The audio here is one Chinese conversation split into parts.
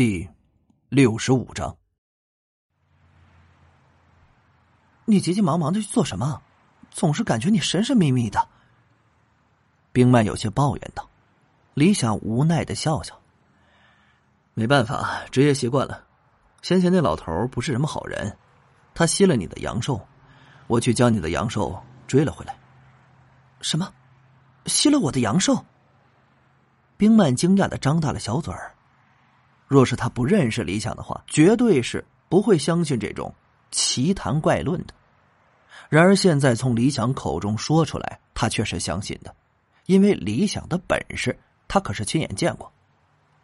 第六十五章，你急急忙忙的去做什么？总是感觉你神神秘秘的。冰曼有些抱怨道。李想无奈的笑笑，没办法，职业习惯了。先前那老头不是什么好人，他吸了你的阳寿，我去将你的阳寿追了回来。什么？吸了我的阳寿？冰曼惊讶的张大了小嘴儿。若是他不认识李想的话，绝对是不会相信这种奇谈怪论的。然而现在从李想口中说出来，他却是相信的，因为李想的本事他可是亲眼见过。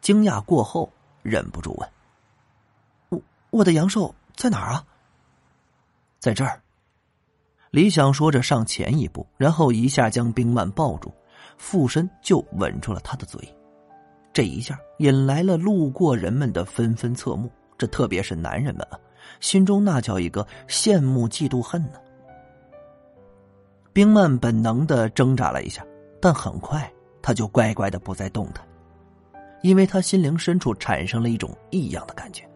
惊讶过后，忍不住问：“我我的阳寿在哪儿啊？”在这儿。李想说着上前一步，然后一下将冰曼抱住，附身就吻住了他的嘴。这一下引来了路过人们的纷纷侧目，这特别是男人们啊，心中那叫一个羡慕、嫉妒、恨呢。冰曼本能的挣扎了一下，但很快他就乖乖的不再动弹，因为他心灵深处产生了一种异样的感觉。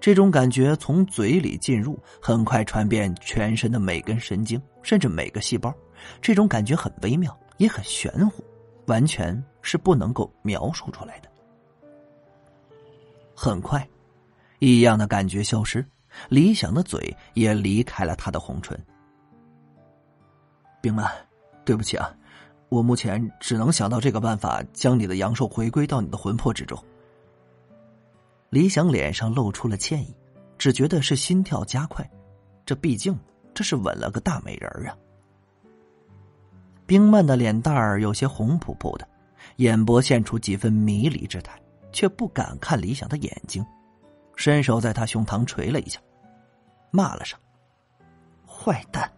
这种感觉从嘴里进入，很快传遍全身的每根神经，甚至每个细胞。这种感觉很微妙，也很玄乎。完全是不能够描述出来的。很快，异样的感觉消失，李想的嘴也离开了他的红唇。冰曼，对不起啊，我目前只能想到这个办法，将你的阳寿回归到你的魂魄之中。李想脸上露出了歉意，只觉得是心跳加快，这毕竟这是吻了个大美人啊。冰曼的脸蛋儿有些红扑扑的，眼波现出几分迷离之态，却不敢看李想的眼睛，伸手在他胸膛捶了一下，骂了声“坏蛋”，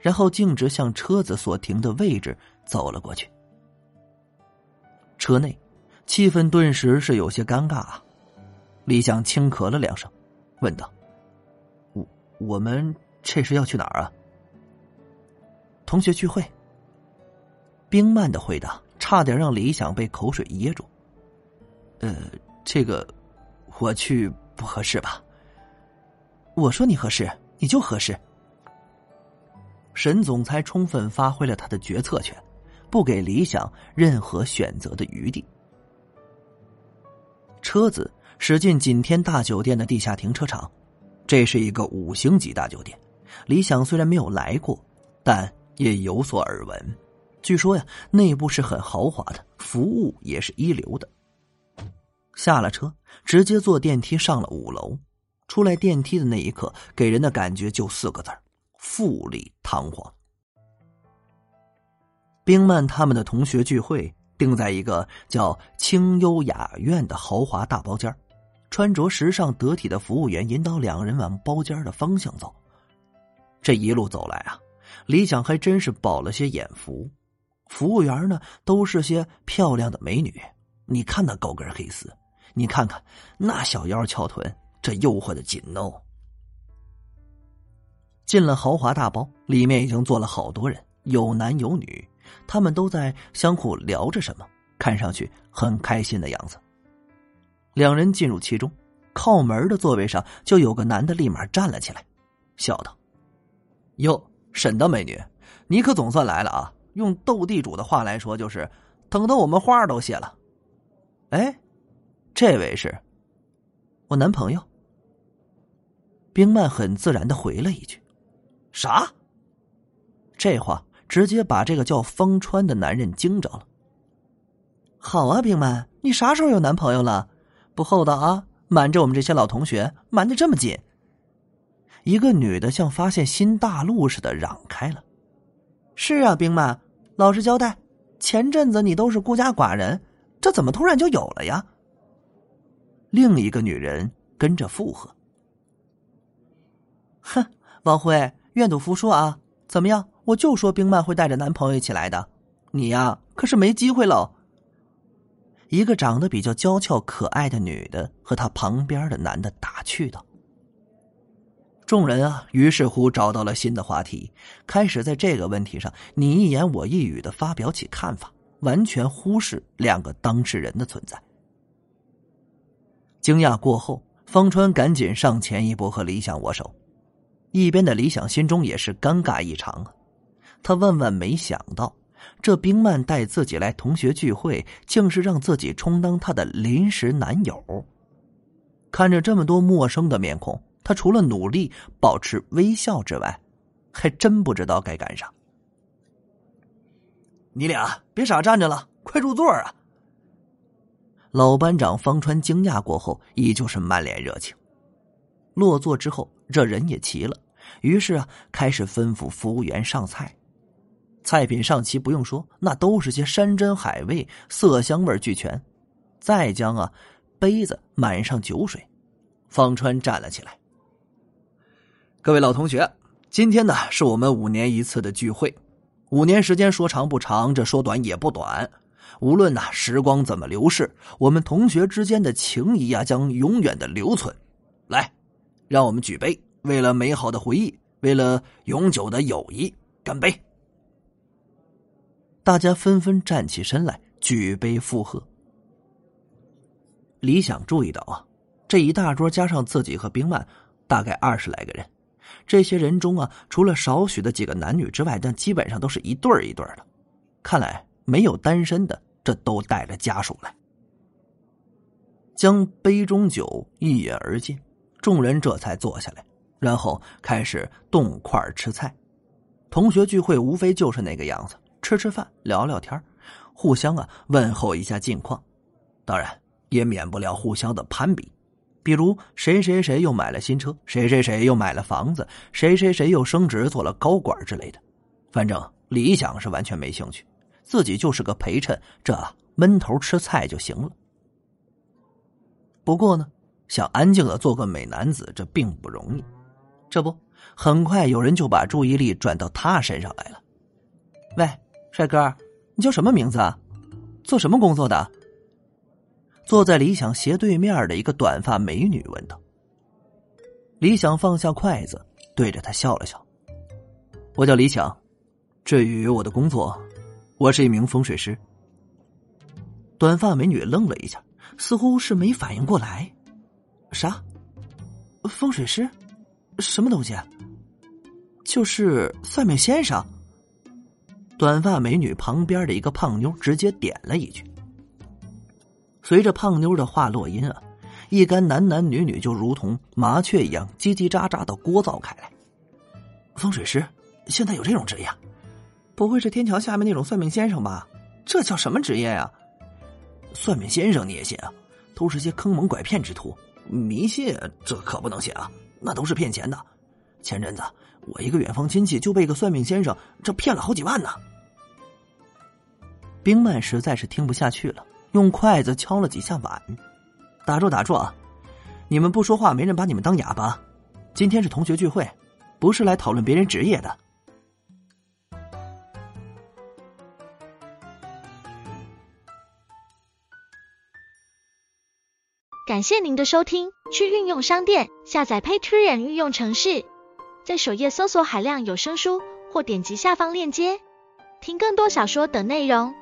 然后径直向车子所停的位置走了过去。车内气氛顿时是有些尴尬啊！李想轻咳了两声，问道：“我我们这是要去哪儿啊？”同学聚会。冰曼的回答差点让李想被口水噎住。呃，这个我去不合适吧？我说你合适，你就合适。沈总裁充分发挥了他的决策权，不给李想任何选择的余地。车子驶进锦天大酒店的地下停车场，这是一个五星级大酒店。李想虽然没有来过，但也有所耳闻。据说呀，内部是很豪华的，服务也是一流的。下了车，直接坐电梯上了五楼。出来电梯的那一刻，给人的感觉就四个字富丽堂皇。冰曼他们的同学聚会定在一个叫清幽雅苑的豪华大包间穿着时尚得体的服务员引导两人往包间的方向走。这一路走来啊，李想还真是饱了些眼福。服务员呢，都是些漂亮的美女。你看那高跟黑丝，你看看那小腰翘臀，这诱惑的紧哦。进了豪华大包，里面已经坐了好多人，有男有女，他们都在相互聊着什么，看上去很开心的样子。两人进入其中，靠门的座位上就有个男的立马站了起来，笑道：“哟，沈大美女，你可总算来了啊！”用斗地主的话来说，就是等得我们花都谢了。哎，这位是我男朋友。冰曼很自然的回了一句：“啥？”这话直接把这个叫方川的男人惊着了。好啊，冰曼，你啥时候有男朋友了？不厚道啊，瞒着我们这些老同学，瞒的这么紧。一个女的像发现新大陆似的嚷开了：“是啊，冰曼。”老实交代，前阵子你都是孤家寡人，这怎么突然就有了呀？另一个女人跟着附和：“哼，王辉，愿赌服输啊！怎么样？我就说冰曼会带着男朋友一起来的，你呀可是没机会喽。”一个长得比较娇俏可爱的女的和她旁边的男的打趣道。众人啊，于是乎找到了新的话题，开始在这个问题上你一言我一语的发表起看法，完全忽视两个当事人的存在。惊讶过后，方川赶紧上前一步和李想握手，一边的李想心中也是尴尬异常啊。他万万没想到，这冰曼带自己来同学聚会，竟是让自己充当他的临时男友。看着这么多陌生的面孔，他除了努力保持微笑之外，还真不知道该干啥。你俩别傻站着了，快入座啊！老班长方川惊讶过后，依旧是满脸热情。落座之后，这人也齐了，于是啊，开始吩咐服务员上菜。菜品上齐，不用说，那都是些山珍海味，色香味俱全。再将啊，杯子满上酒水。方川站了起来。各位老同学，今天呢是我们五年一次的聚会，五年时间说长不长，这说短也不短。无论呐时光怎么流逝，我们同学之间的情谊啊将永远的留存。来，让我们举杯，为了美好的回忆，为了永久的友谊，干杯！大家纷纷站起身来，举杯附和。李想注意到啊，这一大桌加上自己和冰曼，大概二十来个人。这些人中啊，除了少许的几个男女之外，但基本上都是一对儿一对儿的。看来。没有单身的，这都带着家属来，将杯中酒一饮而尽，众人这才坐下来，然后开始动筷吃菜。同学聚会无非就是那个样子，吃吃饭，聊聊天互相啊问候一下近况，当然也免不了互相的攀比，比如谁谁谁又买了新车，谁谁谁又买了房子，谁谁谁又升职做了高管之类的。反正理想是完全没兴趣。自己就是个陪衬，这闷头吃菜就行了。不过呢，想安静的做个美男子，这并不容易。这不，很快有人就把注意力转到他身上来了。喂，帅哥，你叫什么名字啊？做什么工作的？坐在李想斜对面的一个短发美女问道。李想放下筷子，对着他笑了笑：“我叫李想，至于我的工作……”我是一名风水师。短发美女愣了一下，似乎是没反应过来。啥？风水师？什么东西？就是算命先生。短发美女旁边的一个胖妞直接点了一句。随着胖妞的话落音啊，一干男男女女就如同麻雀一样叽叽喳喳的聒噪开来。风水师？现在有这种职业？不会是天桥下面那种算命先生吧？这叫什么职业呀？算命先生你也信啊？都是些坑蒙拐骗之徒，迷信这可不能信啊！那都是骗钱的。前阵子我一个远方亲戚就被一个算命先生这骗了好几万呢。冰曼实在是听不下去了，用筷子敲了几下碗。打住打住啊！你们不说话，没人把你们当哑巴。今天是同学聚会，不是来讨论别人职业的。感谢您的收听，去运用商店下载 Patreon 运用城市，在首页搜索海量有声书，或点击下方链接听更多小说等内容。